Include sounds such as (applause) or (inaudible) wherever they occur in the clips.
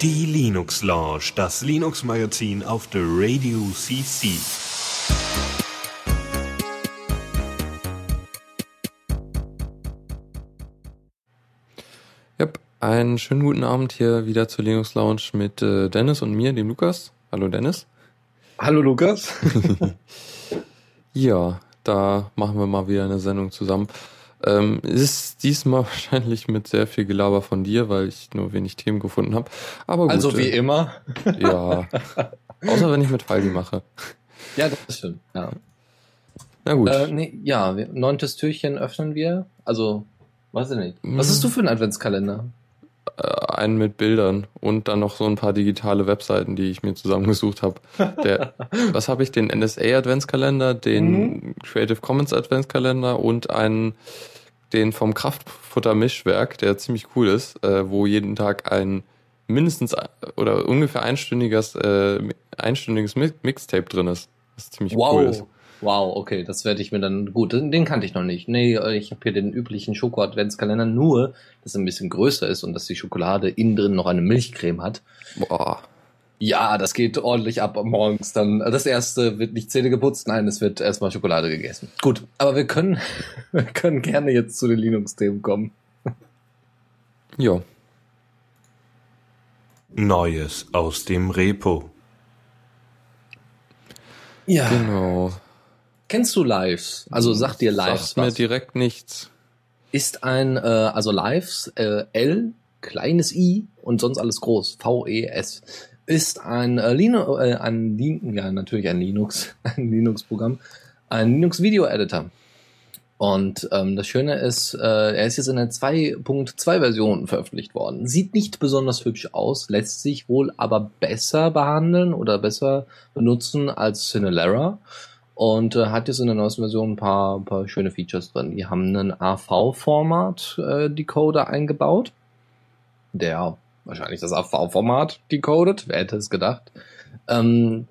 Die Linux Lounge, das Linux Magazin auf der Radio CC. Yep. Einen schönen guten Abend hier wieder zur Linux Lounge mit äh, Dennis und mir, dem Lukas. Hallo Dennis. Hallo Lukas. (laughs) ja, da machen wir mal wieder eine Sendung zusammen. Ähm, ist diesmal (laughs) wahrscheinlich mit sehr viel Gelaber von dir, weil ich nur wenig Themen gefunden habe. Aber gut, also wie äh, immer. (laughs) Ja. Außer wenn ich mit Faldi mache. Ja, das stimmt. Ja. Na gut. Äh, nee, ja, neuntes Türchen öffnen wir. Also, weiß ich nicht. Was hm. hast du für einen Adventskalender? Äh, einen mit Bildern und dann noch so ein paar digitale Webseiten, die ich mir zusammengesucht habe. Der, (laughs) was habe ich? Den NSA Adventskalender, den mhm. Creative Commons Adventskalender und einen, den vom Kraftfutter Mischwerk, der ziemlich cool ist, äh, wo jeden Tag ein mindestens oder ungefähr einstündiges, äh, einstündiges Mixtape drin ist. Was ziemlich wow. cool ist. Wow, okay, das werde ich mir dann gut. Den, den kannte ich noch nicht. Nee, ich habe hier den üblichen Schoko-Adventskalender, nur, dass er ein bisschen größer ist und dass die Schokolade innen drin noch eine Milchcreme hat. Boah. Ja, das geht ordentlich ab morgens. Dann das erste wird nicht Zähne geputzt, nein, es wird erstmal Schokolade gegessen. Gut, aber wir können, (laughs) wir können gerne jetzt zu den Linux-Themen kommen. Ja. Neues aus dem Repo. Ja. Genau. Kennst du Lives? Also sag dir Lives Sagt mir direkt nichts. Ist ein, äh, also Lives, äh, L, kleines i und sonst alles groß, V-E-S. Ist ein, äh, Linux, äh, ein, ja natürlich ein Linux, (laughs) ein Linux-Programm, ein Linux-Video-Editor. Und ähm, das Schöne ist, äh, er ist jetzt in der 2.2 Version veröffentlicht worden. Sieht nicht besonders hübsch aus, lässt sich wohl aber besser behandeln oder besser benutzen als Cinelera und äh, hat jetzt in der neuesten Version ein paar, ein paar schöne Features drin. Die haben einen AV-Format-Decoder äh, eingebaut, der wahrscheinlich das AV-Format decodet, wer hätte es gedacht. Ähm,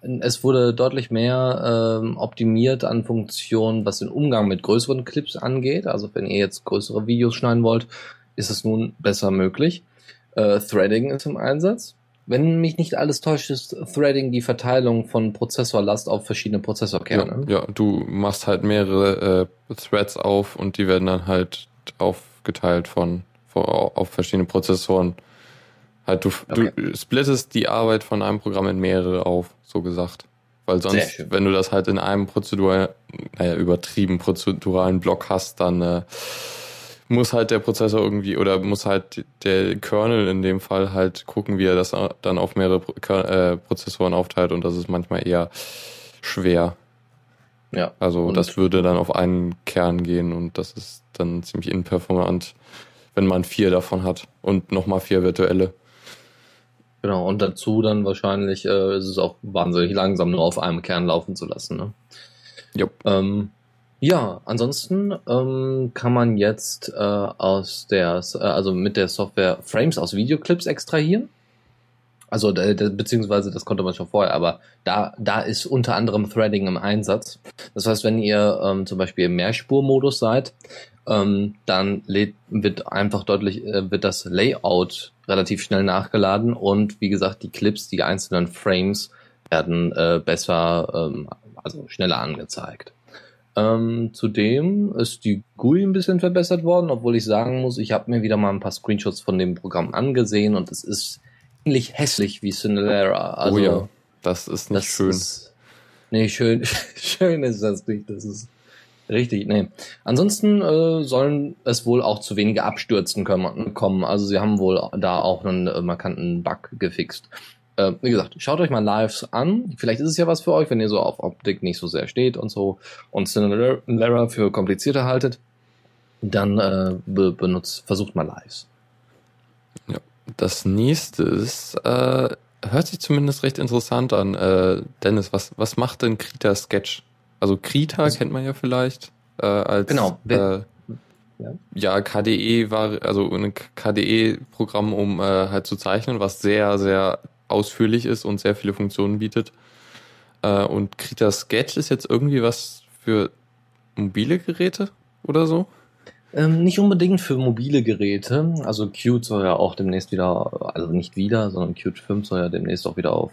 es wurde deutlich mehr ähm, optimiert an Funktionen, was den Umgang mit größeren Clips angeht. Also wenn ihr jetzt größere Videos schneiden wollt, ist es nun besser möglich. Äh, Threading ist im Einsatz. Wenn mich nicht alles täuscht, ist Threading die Verteilung von Prozessorlast auf verschiedene Prozessorkerne. Ja, ja du machst halt mehrere äh, Threads auf und die werden dann halt aufgeteilt von, von auf verschiedene Prozessoren. Halt du, okay. du splittest die Arbeit von einem Programm in mehrere auf, so gesagt. Weil sonst, wenn du das halt in einem Prozedur, naja, übertrieben prozeduralen Block hast, dann äh, muss halt der Prozessor irgendwie oder muss halt der Kernel in dem Fall halt gucken, wie er das dann auf mehrere äh, Prozessoren aufteilt und das ist manchmal eher schwer. Ja. Also das würde dann auf einen Kern gehen und das ist dann ziemlich inperformant, wenn man vier davon hat und nochmal vier virtuelle. Genau, und dazu dann wahrscheinlich äh, ist es auch wahnsinnig langsam nur auf einem Kern laufen zu lassen. Ne? Yep. Ähm, ja, ansonsten ähm, kann man jetzt äh, aus der, äh, also mit der Software Frames aus Videoclips extrahieren. Also äh, beziehungsweise das konnte man schon vorher, aber da da ist unter anderem Threading im Einsatz. Das heißt, wenn ihr ähm, zum Beispiel im Mehrspurmodus seid, ähm, dann lädt, wird einfach deutlich äh, wird das Layout relativ schnell nachgeladen und wie gesagt die Clips, die einzelnen Frames werden äh, besser, ähm, also schneller angezeigt. Ähm, zudem ist die GUI ein bisschen verbessert worden, obwohl ich sagen muss, ich habe mir wieder mal ein paar Screenshots von dem Programm angesehen und es ist ähnlich hässlich wie Cinderella. Also, oh ja, das ist nicht das schön. Ist, nee, schön, (laughs) schön ist das nicht. Das ist richtig, nee. Ansonsten äh, sollen es wohl auch zu weniger Abstürzen kommen. Also sie haben wohl da auch einen äh, markanten Bug gefixt. Äh, wie gesagt, schaut euch mal Lives an. Vielleicht ist es ja was für euch, wenn ihr so auf Optik nicht so sehr steht und so und Cinderella für komplizierter haltet. Dann äh, be benutzt, versucht mal Lives. Ja, das nächste ist, äh, hört sich zumindest recht interessant an. Äh, Dennis, was, was macht denn Krita Sketch? Also Krita also, kennt man ja vielleicht äh, als genau. Äh, ja. ja, KDE war also ein KDE-Programm, um äh, halt zu zeichnen, was sehr, sehr ausführlich ist und sehr viele Funktionen bietet. Äh, und Krita Sketch ist jetzt irgendwie was für mobile Geräte oder so? Ähm, nicht unbedingt für mobile Geräte. Also Qt soll ja auch demnächst wieder, also nicht wieder, sondern Qt 5 soll ja demnächst auch wieder auf,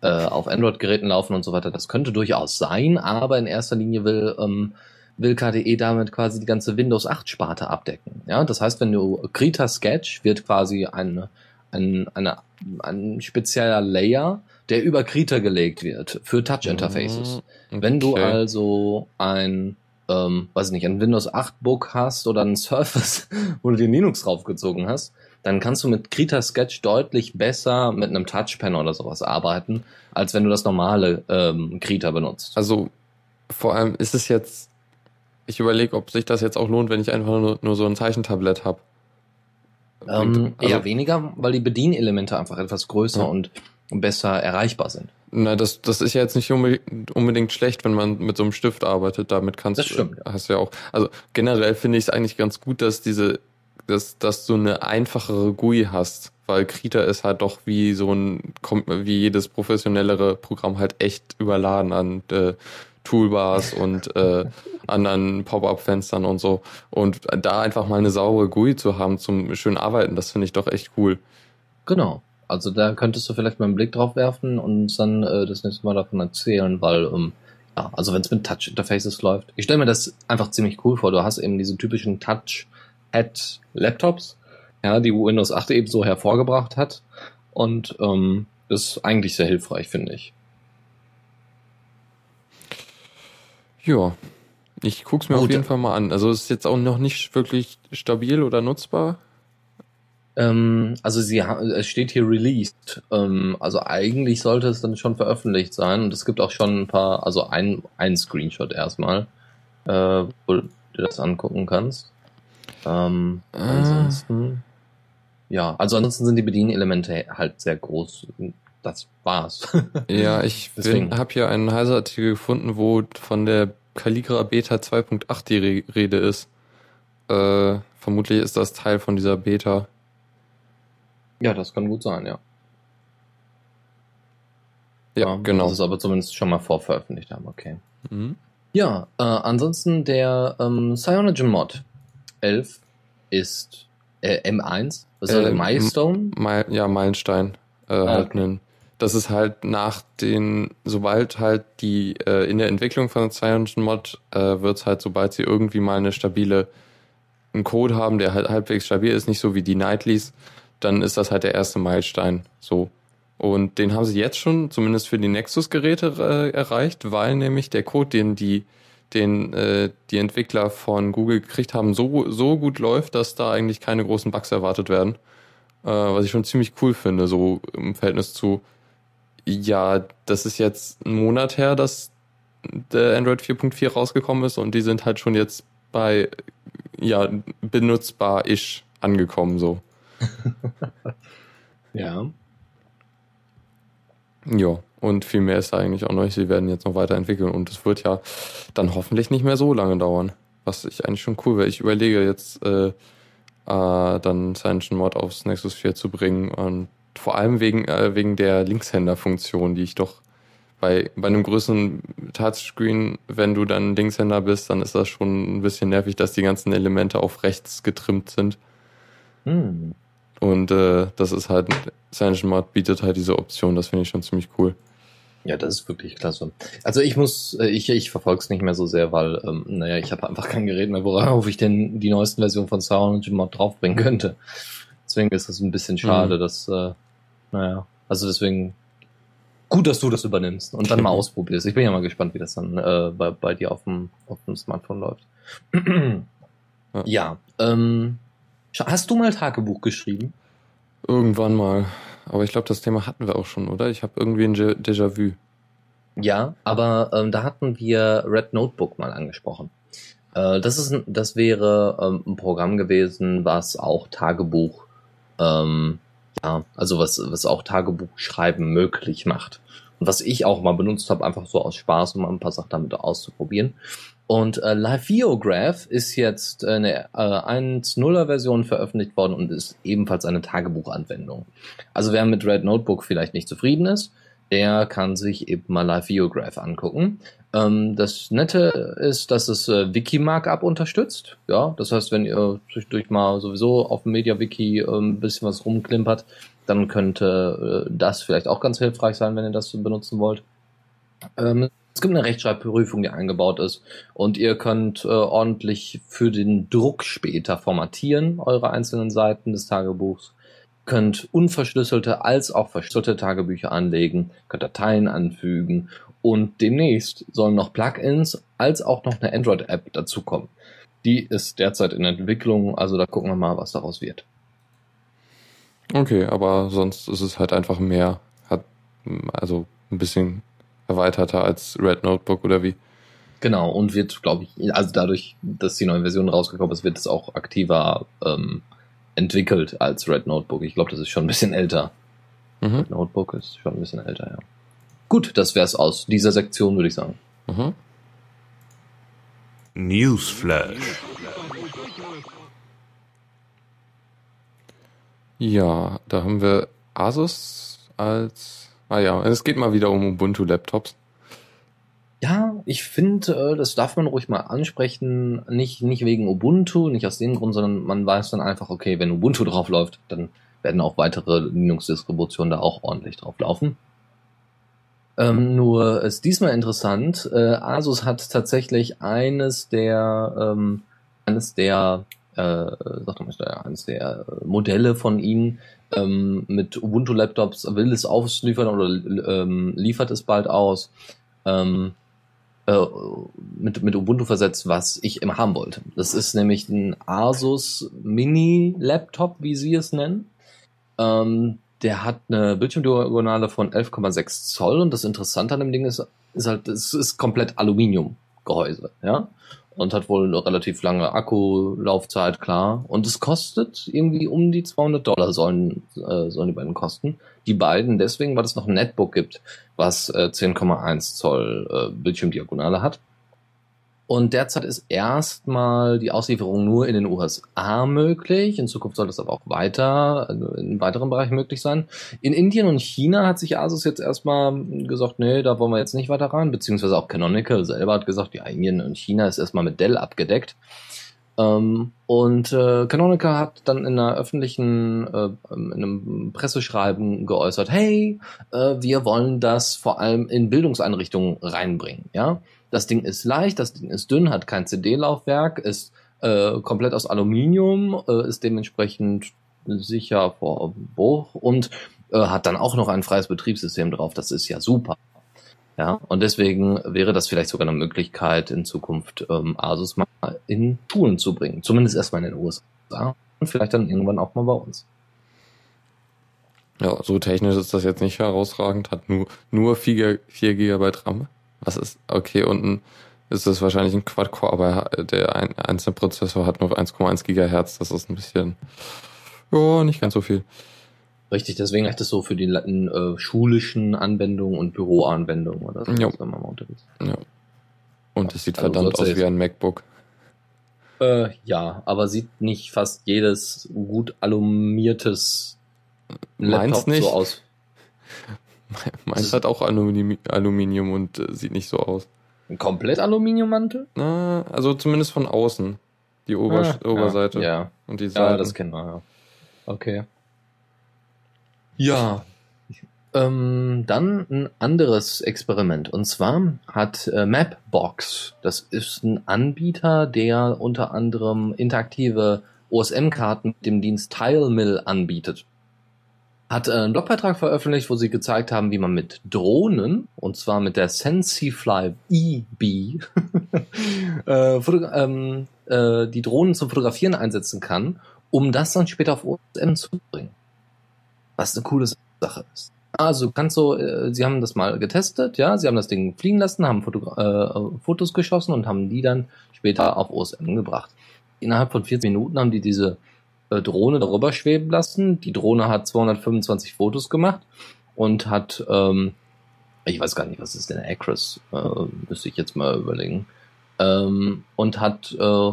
äh, auf Android-Geräten laufen und so weiter. Das könnte durchaus sein, aber in erster Linie will, ähm, will KDE damit quasi die ganze Windows 8 Sparte abdecken. Ja, das heißt, wenn du Krita Sketch wird quasi ein, ein, eine, ein spezieller Layer, der über Krita gelegt wird für Touch Interfaces. Mhm, Wenn du okay. also ein, ähm, weiß ich nicht, ein Windows 8 Book hast oder ein Surface, (laughs) wo du den Linux draufgezogen hast, dann kannst du mit Krita Sketch deutlich besser mit einem Touchpen oder sowas arbeiten, als wenn du das normale ähm, Krita benutzt. Also vor allem ist es jetzt, ich überlege, ob sich das jetzt auch lohnt, wenn ich einfach nur, nur so ein Zeichentablett habe. Ähm, also, eher weniger, weil die Bedienelemente einfach etwas größer Ja. und besser erreichbar sind. Na, das, das ist ja jetzt nicht unbedingt, schlecht, wenn man mit so einem Stift arbeitet. Damit kannst Das stimmt, du, hast ja auch. Also generell finde ich es eigentlich ganz gut, dass diese, dass, dass du eine einfachere GUI hast, weil Krita ist halt doch wie so ein, kommt wie jedes professionellere Programm halt echt überladen an äh, Toolbars und äh, anderen Pop-up-Fenstern und so. Und da einfach mal eine saubere GUI zu haben zum schönen Arbeiten, das finde ich doch echt cool. Genau. Also da könntest du vielleicht mal einen Blick drauf werfen und uns dann äh, das nächste Mal davon erzählen, weil ähm, ja, also wenn es mit Touch-Interfaces läuft. Ich stelle mir das einfach ziemlich cool vor. Du hast eben diese typischen Touch-Head-Laptops, ja, die Windows 8 eben so hervorgebracht hat. Und ähm, das ist eigentlich sehr hilfreich, finde ich. Ja, ich guck's mir Gut. auf jeden Fall mal an. Also es ist jetzt auch noch nicht wirklich stabil oder nutzbar. Ähm, also sie es steht hier released. Ähm, also eigentlich sollte es dann schon veröffentlicht sein. Und es gibt auch schon ein paar, also ein, ein Screenshot erstmal, äh, wo du das angucken kannst. Ähm, Ah. ansonsten. Ja, also ansonsten sind die Bedienelemente halt sehr groß. Das war's. (laughs) Ja, ich habe hier einen Heise-Artikel gefunden, wo von der Calligra Beta 2.8 die Re Rede ist. Äh, vermutlich ist das Teil von dieser Beta. ja, das kann gut sein, ja. Ja, genau. Das ist aber zumindest schon mal vorveröffentlicht haben, okay. Mhm. Ja, äh, ansonsten der ähm, Cyanogen Mod 11 ist äh, M1, was ist Äh, der Milestone? Mil ja, Meilenstein. Äh, Ah, halt okay. nen. Das ist halt nach den, sobald halt die äh, in der Entwicklung von Cyanogen Mod äh, wird's halt, sobald sie irgendwie mal eine stabile einen Code haben, der halt halbwegs stabil ist, nicht so wie die Nightlies, dann ist das halt der erste Meilenstein. So. Und den haben sie jetzt schon, zumindest für die Nexus-Geräte äh, erreicht, weil nämlich der Code, den die, den äh, die Entwickler von Google gekriegt haben, so, so gut läuft, dass da eigentlich keine großen Bugs erwartet werden. Äh, was ich schon ziemlich cool finde, so im Verhältnis zu, ja, das ist jetzt ein Monat her, dass der Android 4.4 rausgekommen ist und die sind halt schon jetzt bei, ja, benutzbar-ish angekommen, so. (laughs) Ja. Ja, und viel mehr ist da eigentlich auch noch nicht. Sie werden jetzt noch weiterentwickeln und es wird ja dann hoffentlich nicht mehr so lange dauern. Was ich eigentlich schon cool wäre. Ich überlege jetzt, äh, äh, dann Cyanogen Mod aufs Nexus 4 zu bringen und vor allem wegen, äh, wegen der Linkshänder-Funktion, die ich doch bei, bei einem größeren Touchscreen, wenn du dann Linkshänder bist, dann ist das schon ein bisschen nervig, dass die ganzen Elemente auf rechts getrimmt sind. Hm. Und äh, das ist halt, Mod bietet halt diese Option, das finde ich schon ziemlich cool. Ja, das ist wirklich klasse. Also ich muss, äh, ich, ich verfolge es nicht mehr so sehr, weil, ähm, naja, ich habe einfach kein Gerät mehr, worauf ich denn die neuesten Versionen von Cyanogen Mod draufbringen könnte. Deswegen ist es ein bisschen schade, Mhm. dass, äh, naja, also deswegen gut, dass du das übernimmst und dann mal (laughs) ausprobierst. Ich bin ja mal gespannt, wie das dann äh, bei, bei dir auf dem, auf dem Smartphone läuft. Ja. ja, ähm, hast du mal Tagebuch geschrieben? Irgendwann mal. Aber ich glaube, das Thema hatten wir auch schon, oder? Ich habe irgendwie ein Déjà-vu. Ja, aber ähm, da hatten wir Red Notebook mal angesprochen. Äh, das ist, das wäre ähm, ein Programm gewesen, was auch Tagebuch, ähm, ja, also was, was auch Tagebuch schreiben möglich macht. Und was ich auch mal benutzt habe, einfach so aus Spaß, um ein paar Sachen damit auszuprobieren. Und äh, Liveograph ist jetzt eine äh, 1.0er Version veröffentlicht worden und ist ebenfalls eine Tagebuchanwendung. Also wer mit Red Notebook vielleicht nicht zufrieden ist, der kann sich eben mal Live Videograph angucken. Ähm, das Nette ist, dass es äh, Wiki-Markup unterstützt. Ja, das heißt, wenn ihr zwischendurch mal sowieso auf dem MediaWiki äh, ein bisschen was rumklimpert, dann könnte äh, das vielleicht auch ganz hilfreich sein, wenn ihr das benutzen wollt. Ähm, es gibt eine Rechtschreibprüfung, die eingebaut ist und ihr könnt äh, ordentlich für den Druck später formatieren, eure einzelnen Seiten des Tagebuchs könnt unverschlüsselte als auch verschlüsselte Tagebücher anlegen, könnt Dateien anfügen und demnächst sollen noch Plugins als auch noch eine Android-App dazukommen. Die ist derzeit in Entwicklung, also da gucken wir mal, was daraus wird. Okay, aber sonst ist es halt einfach mehr, hat also ein bisschen erweiterter als Red Notebook oder wie? Genau, und wird, glaube ich, also dadurch, dass die neue Version rausgekommen ist, wird es auch aktiver ähm, entwickelt als Red Notebook. Ich glaube, das ist schon ein bisschen älter. Mhm. Red Notebook ist schon ein bisschen älter, ja. Gut, das wäre es aus dieser Sektion, würde ich sagen. Mhm. Newsflash. Ja, da haben wir Asus als. Ah ja, es geht mal wieder um Ubuntu-Laptops. Ja, ich finde, äh, das darf man ruhig mal ansprechen. Nicht, nicht wegen Ubuntu, nicht aus dem Grund, sondern man weiß dann einfach, okay, wenn Ubuntu drauf läuft, dann werden auch weitere Linux-Distributionen da auch ordentlich drauf laufen. Ähm, nur ist diesmal interessant, äh, Asus hat tatsächlich eines der, ähm, eines der, äh, sag doch mal, eines der Modelle von ihnen ähm, mit Ubuntu-Laptops will es ausliefern oder ähm, liefert es bald aus. Ähm, äh, mit, mit Ubuntu versetzt, was ich immer haben wollte. Das ist nämlich ein Asus Mini Laptop, wie sie es nennen. Ähm, der hat eine Bildschirmdiagonale von 11,6 Zoll und das Interessante an dem Ding ist, ist halt, es ist komplett Aluminiumgehäuse, ja. Und hat wohl eine relativ lange Akkulaufzeit, klar. Und es kostet irgendwie um die 200 Dollar sollen, äh, sollen die beiden kosten. Die beiden deswegen, weil es noch ein Netbook gibt, was äh, 10,1 Zoll äh, Bildschirmdiagonale hat. Und derzeit ist erstmal die Auslieferung nur in den USA möglich. In Zukunft soll das aber auch weiter, äh, in weiteren Bereichen möglich sein. In Indien und China hat sich Asus jetzt erstmal gesagt, nee, da wollen wir jetzt nicht weiter rein. Beziehungsweise auch Canonical selber hat gesagt, ja, Indien und China ist erstmal mit Dell abgedeckt. Ähm, und äh, Canonical hat dann in einer öffentlichen, äh, in einem Presseschreiben geäußert, hey, äh, wir wollen das vor allem in Bildungseinrichtungen reinbringen, ja. Das Ding ist leicht, das Ding ist dünn, hat kein CD-Laufwerk, ist äh, komplett aus Aluminium, äh, ist dementsprechend sicher vor Bruch und äh, hat dann auch noch ein freies Betriebssystem drauf. Das ist ja super. Ja, und deswegen wäre das vielleicht sogar eine Möglichkeit, in Zukunft ähm, Asus mal in Schulen zu bringen. Zumindest erstmal in den USA und vielleicht dann irgendwann auch mal bei uns. Ja, so technisch ist das jetzt nicht herausragend, hat nur, nur 4, 4 GB RAM. Was ist, okay, unten ist das wahrscheinlich ein Quad-Core, aber der ein, einzelne Prozessor hat nur 1,1 Gigahertz. Das ist ein bisschen, ja, nicht ganz so viel. Richtig, deswegen reicht es so für die äh, schulischen Anwendungen und Büroanwendungen oder so, ja. wenn man mal unterwegs Ja. Und es sieht also verdammt aus wie ein MacBook. Äh, ja, aber sieht nicht fast jedes gut alumiertes Laptop nicht? so aus. (laughs) Meins hat auch Aluminium, Aluminium und äh, sieht nicht so aus. Ein komplett Aluminiummantel? Na, also zumindest von außen. Die Ober ah, Oberseite. Ja. Und die Seiten. Ja, das kennen wir, ja. Okay. Ja. Ähm, dann ein anderes Experiment. Und zwar hat äh, Mapbox, das ist ein Anbieter, der unter anderem interaktive OSM-Karten mit dem Dienst TileMill anbietet hat äh, einen Blogbeitrag veröffentlicht, wo sie gezeigt haben, wie man mit Drohnen, und zwar mit der SensiFly EB, (laughs) äh, ähm, äh, die Drohnen zum Fotografieren einsetzen kann, um das dann später auf OSM zu bringen. Was eine coole Sache ist. Also kannst du, äh, sie haben das mal getestet, ja, sie haben das Ding fliegen lassen, haben Foto, äh, Fotos geschossen und haben die dann später auf OSM gebracht. Innerhalb von 14 Minuten haben die diese äh, Drohne darüber schweben lassen. Die Drohne hat 225 Fotos gemacht und hat, ähm, ich weiß gar nicht, was ist denn Acros, äh, müsste ich jetzt mal überlegen, ähm, und hat äh,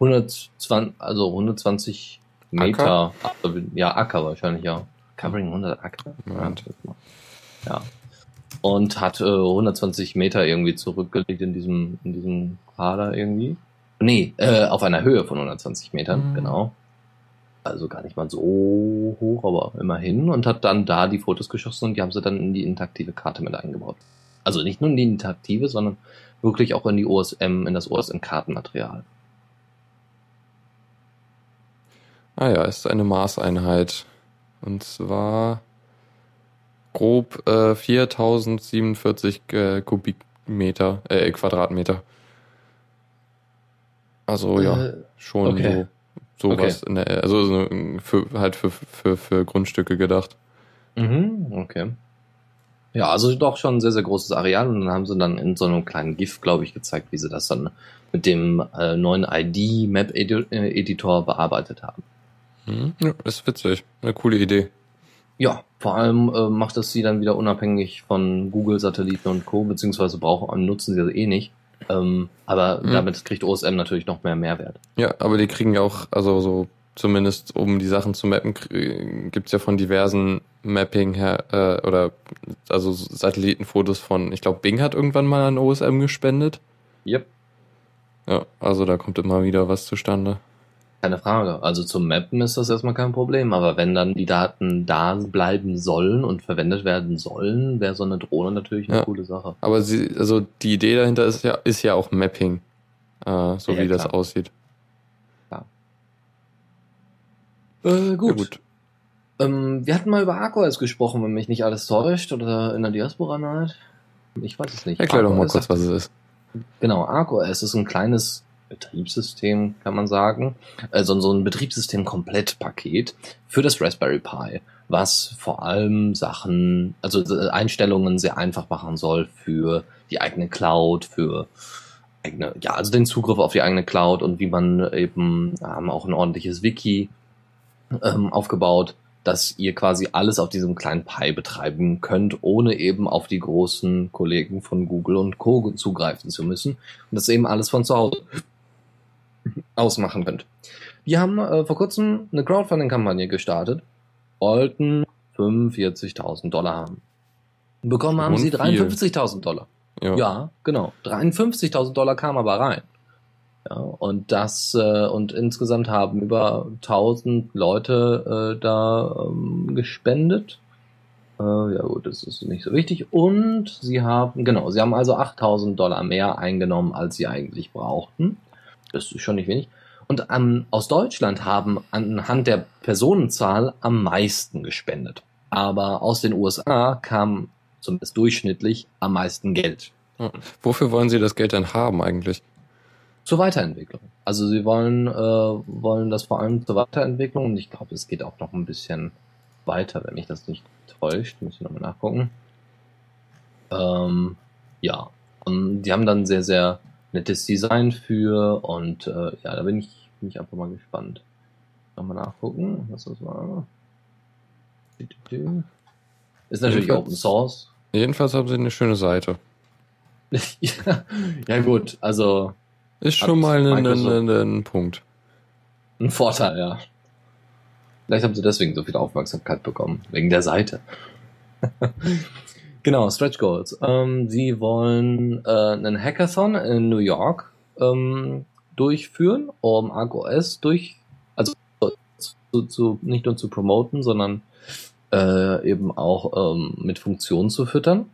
120, also 120 Meter, Acker? ja, Acker wahrscheinlich, ja. Covering 100 Acker. Ja. ja. und hat äh, 120 Meter irgendwie zurückgelegt in diesem, in diesem Quader irgendwie. Nee, äh, auf einer Höhe von 120 Metern, Mhm. genau. Also gar nicht mal so hoch, aber immerhin. Und hat dann da die Fotos geschossen und die haben sie dann in die interaktive Karte mit eingebaut. Also nicht nur in die interaktive, sondern wirklich auch in die OSM, in das OSM-Kartenmaterial. Ah ja, ist eine Maßeinheit. Und zwar grob äh, 4047 äh, Kubikmeter, äh, Quadratmeter. Also ja, Äh, schon okay. so sowas in der, also so, für, halt für, für, für Grundstücke gedacht. Mhm, okay. Ja, also doch schon ein sehr, sehr großes Areal und dann haben sie dann in so einem kleinen GIF, glaube ich, gezeigt, wie sie das dann mit dem äh, neuen ID-Map-Editor bearbeitet haben. Hm? Ja, ist witzig. Eine coole Idee. Ja, vor allem äh, macht es sie dann wieder unabhängig von Google-Satelliten und Co., beziehungsweise brauchen nutzen sie das eh nicht. Ähm, aber Mhm. damit kriegt OSM natürlich noch mehr Mehrwert. Ja, aber die kriegen ja auch, also so zumindest um die Sachen zu mappen, krie- gibt's ja von diversen Mapping her, äh, oder also Satellitenfotos von, ich glaube, Bing hat irgendwann mal an OSM gespendet. Yep. Ja, also da kommt immer wieder was zustande. Keine Frage. Also zum Mappen ist das erstmal kein Problem, aber wenn dann die Daten da bleiben sollen und verwendet werden sollen, wäre so eine Drohne natürlich eine Ja. coole Sache. Aber sie, also die Idee dahinter ist ja, ist ja auch Mapping, äh, so Ja, wie das klar. aussieht. Äh, Ja, gut. Ähm, wir hatten mal über ArcOS gesprochen, wenn mich nicht alles täuscht, oder in der Diaspora Night. Ich weiß es nicht. Erklär doch mal kurz, was es ist. Genau, ArcOS ist ein kleines Betriebssystem, kann man sagen. Also so ein Betriebssystem-Komplettpaket für das Raspberry Pi, was vor allem Sachen, also äh, Einstellungen sehr einfach machen soll für die eigene Cloud, für eigene, ja, also den Zugriff auf die eigene Cloud und wie man eben haben auch ein ordentliches Wiki ähm, aufgebaut, dass ihr quasi alles auf diesem kleinen Pi betreiben könnt, ohne eben auf die großen Kollegen von Google und Co. zugreifen zu müssen und das eben alles von zu Hause ausmachen könnt. Wir haben äh, vor kurzem eine Crowdfunding-Kampagne gestartet, wollten 45.000 Dollar haben. Bekommen haben Schon sie viel. 53.000 Dollar. Ja. Ja, genau. 53.000 Dollar kam aber rein. Ja, und das äh, und insgesamt haben über 1000 Leute äh, da ähm, gespendet. Äh, ja gut, das ist nicht so wichtig. Und sie haben, genau, sie haben also 8000 Dollar mehr eingenommen, als sie eigentlich brauchten. Das ist schon nicht wenig. Und ähm, aus Deutschland haben anhand der Personenzahl am meisten gespendet. Aber aus den USA kam zumindest durchschnittlich am meisten Geld. Wofür wollen Sie das Geld denn haben eigentlich? Zur Weiterentwicklung. Also sie wollen, äh, wollen das vor allem zur Weiterentwicklung und ich glaube, es geht auch noch ein bisschen weiter, wenn mich das nicht täuscht. Muss ich nochmal nachgucken. Ähm, ja, und die haben dann sehr, sehr nettes Design für und äh, ja, da bin ich, bin ich einfach mal gespannt. Nochmal nachgucken, was das war. Ist natürlich Jedenfalls- Open Source. Jedenfalls haben Sie eine schöne Seite. ja, (laughs) ja gut, also Ist schon mal ein, ein, ein Punkt. Ein Vorteil, ja. Vielleicht haben sie deswegen so viel Aufmerksamkeit bekommen, wegen der Seite. (laughs) genau, Stretch Goals. Ähm, sie wollen äh, einen Hackathon in New York ähm, durchführen, um ArcOS durch, also zu, zu, nicht nur zu promoten, sondern äh, eben auch ähm, mit Funktionen zu füttern.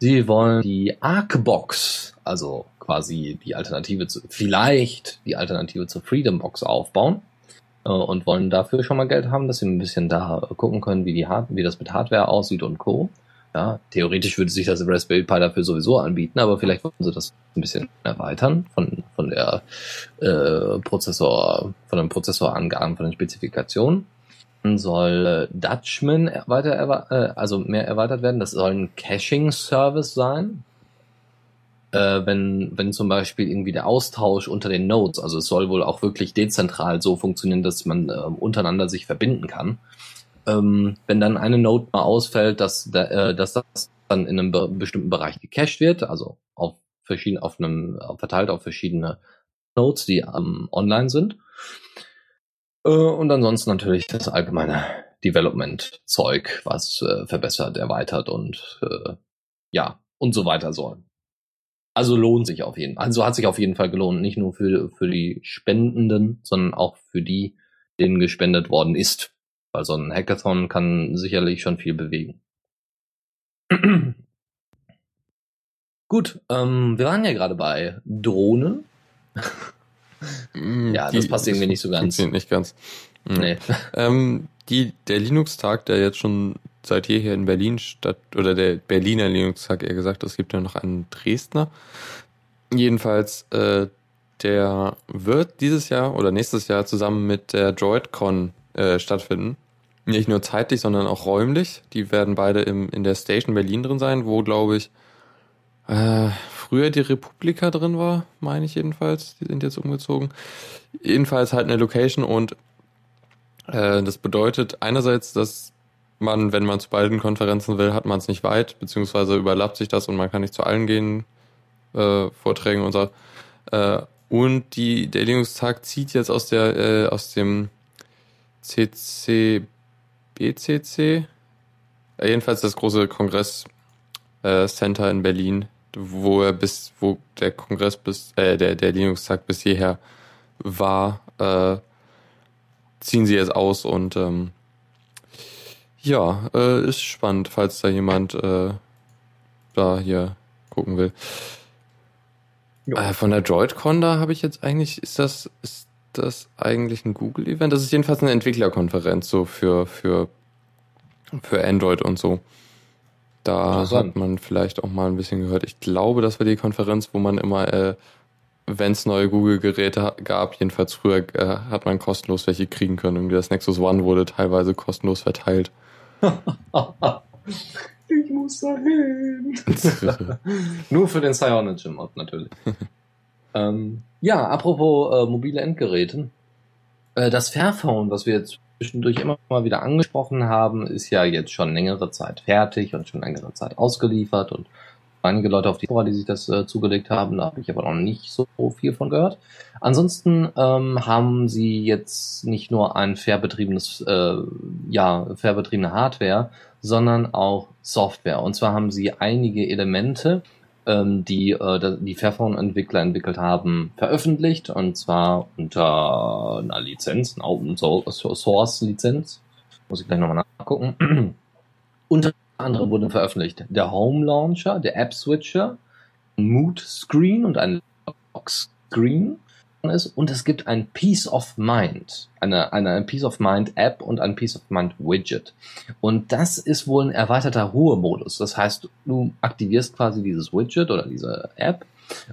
Sie wollen die Arcbox, also quasi die Alternative zu, vielleicht die Alternative zur Freedom Box aufbauen äh, und wollen dafür schon mal Geld haben, dass sie ein bisschen da gucken können, wie die Hard wie das mit Hardware aussieht und Co. Ja, theoretisch würde sich das Raspberry Pi dafür sowieso anbieten, aber vielleicht wollen sie das ein bisschen erweitern von, von der äh, Prozessor, von den Prozessorangaben, von den Spezifikationen. Dann soll äh, Dutchman weiter äh, also mehr erweitert werden. Das soll ein Caching-Service sein. Äh, wenn, wenn zum Beispiel irgendwie der Austausch unter den Nodes, also es soll wohl auch wirklich dezentral so funktionieren, dass man äh, untereinander sich verbinden kann. Ähm, wenn dann eine Node mal ausfällt, dass, da, äh, dass das dann in einem be bestimmten Bereich gecached wird, also auf verschiedene, auf einem, auf- verteilt auf verschiedene Nodes, die ähm, online sind. Äh, und ansonsten natürlich das allgemeine Development-Zeug, was äh, verbessert, erweitert und äh, ja, und so weiter sollen. Also lohnt sich auf jeden Fall. Also hat sich auf jeden Fall gelohnt, nicht nur für, für die Spendenden, sondern auch für die, denen gespendet worden ist. Weil so ein Hackathon kann sicherlich schon viel bewegen. Gut, ähm, wir waren ja gerade bei Drohnen. Mm, ja, die- das passt irgendwie nicht so ganz. Nicht ganz. Mm. Nee. (laughs) Ähm, die, der Linux-Tag, der jetzt schon seit jeher in Berlin statt, oder der Berliner Linux-Tag eher gesagt, es gibt ja noch einen Dresdner. Jedenfalls, äh, der wird dieses Jahr oder nächstes Jahr zusammen mit der DroidCon äh, stattfinden. Nicht nur zeitlich, sondern auch räumlich. Die werden beide im, in der Station Berlin drin sein, wo, glaube ich, äh, früher die Republika drin war, meine ich jedenfalls. Die sind jetzt umgezogen. Jedenfalls halt eine Location und äh, das bedeutet einerseits, dass man, wenn man zu beiden Konferenzen will, hat man es nicht weit, beziehungsweise überlappt sich das und man kann nicht zu allen gehen, äh, Vorträgen und so. Äh, und die, der Linux-Tag zieht jetzt aus der, äh, aus dem CC, BCC, äh, jedenfalls das große Kongress äh, Center in Berlin, wo er bis, wo der Kongress bis, äh, der, der Linux-Tag bis hierher war, äh, ziehen sie jetzt aus und ähm, ja, äh, ist spannend, falls da jemand äh, da hier gucken will. Äh, von der DroidCon da habe ich jetzt eigentlich, ist das, ist das eigentlich ein Google-Event? Das ist jedenfalls eine Entwicklerkonferenz so für, für, für Android und so. Da hat man vielleicht auch mal ein bisschen gehört. Ich glaube, das war die Konferenz, wo man immer, äh, wenn es neue Google-Geräte gab, jedenfalls früher, äh, hat man kostenlos welche kriegen können. Irgendwie das Nexus One wurde teilweise kostenlos verteilt. (laughs) ich muss da hin. (laughs) Nur für den Cyanogen-Mod natürlich. (laughs) ähm, ja, apropos äh, mobile Endgeräte. Äh, das Fairphone, was wir jetzt zwischendurch immer mal wieder angesprochen haben, ist ja jetzt schon längere Zeit fertig und schon längere Zeit ausgeliefert und einige Leute auf die Vorrat, die sich das äh, zugelegt haben, da habe ich aber noch nicht so viel von gehört. Ansonsten ähm, haben sie jetzt nicht nur ein fair betriebenes, äh, ja, fair betriebene Hardware, sondern auch Software. Und zwar haben sie einige Elemente, ähm, die äh, die Fairphone-Entwickler entwickelt haben, veröffentlicht. Und zwar unter einer Lizenz, einer Open Source Lizenz. Muss ich gleich nochmal nachgucken. (clears throat) unter anderem wurden veröffentlicht der Home Launcher, der App Switcher, Mood Screen und ein Lock Screen ist und es gibt ein Peace of Mind, eine, eine Peace of Mind App und ein Peace of Mind Widget. Und das ist wohl ein erweiterter Ruhemodus. Das heißt, du aktivierst quasi dieses Widget oder diese App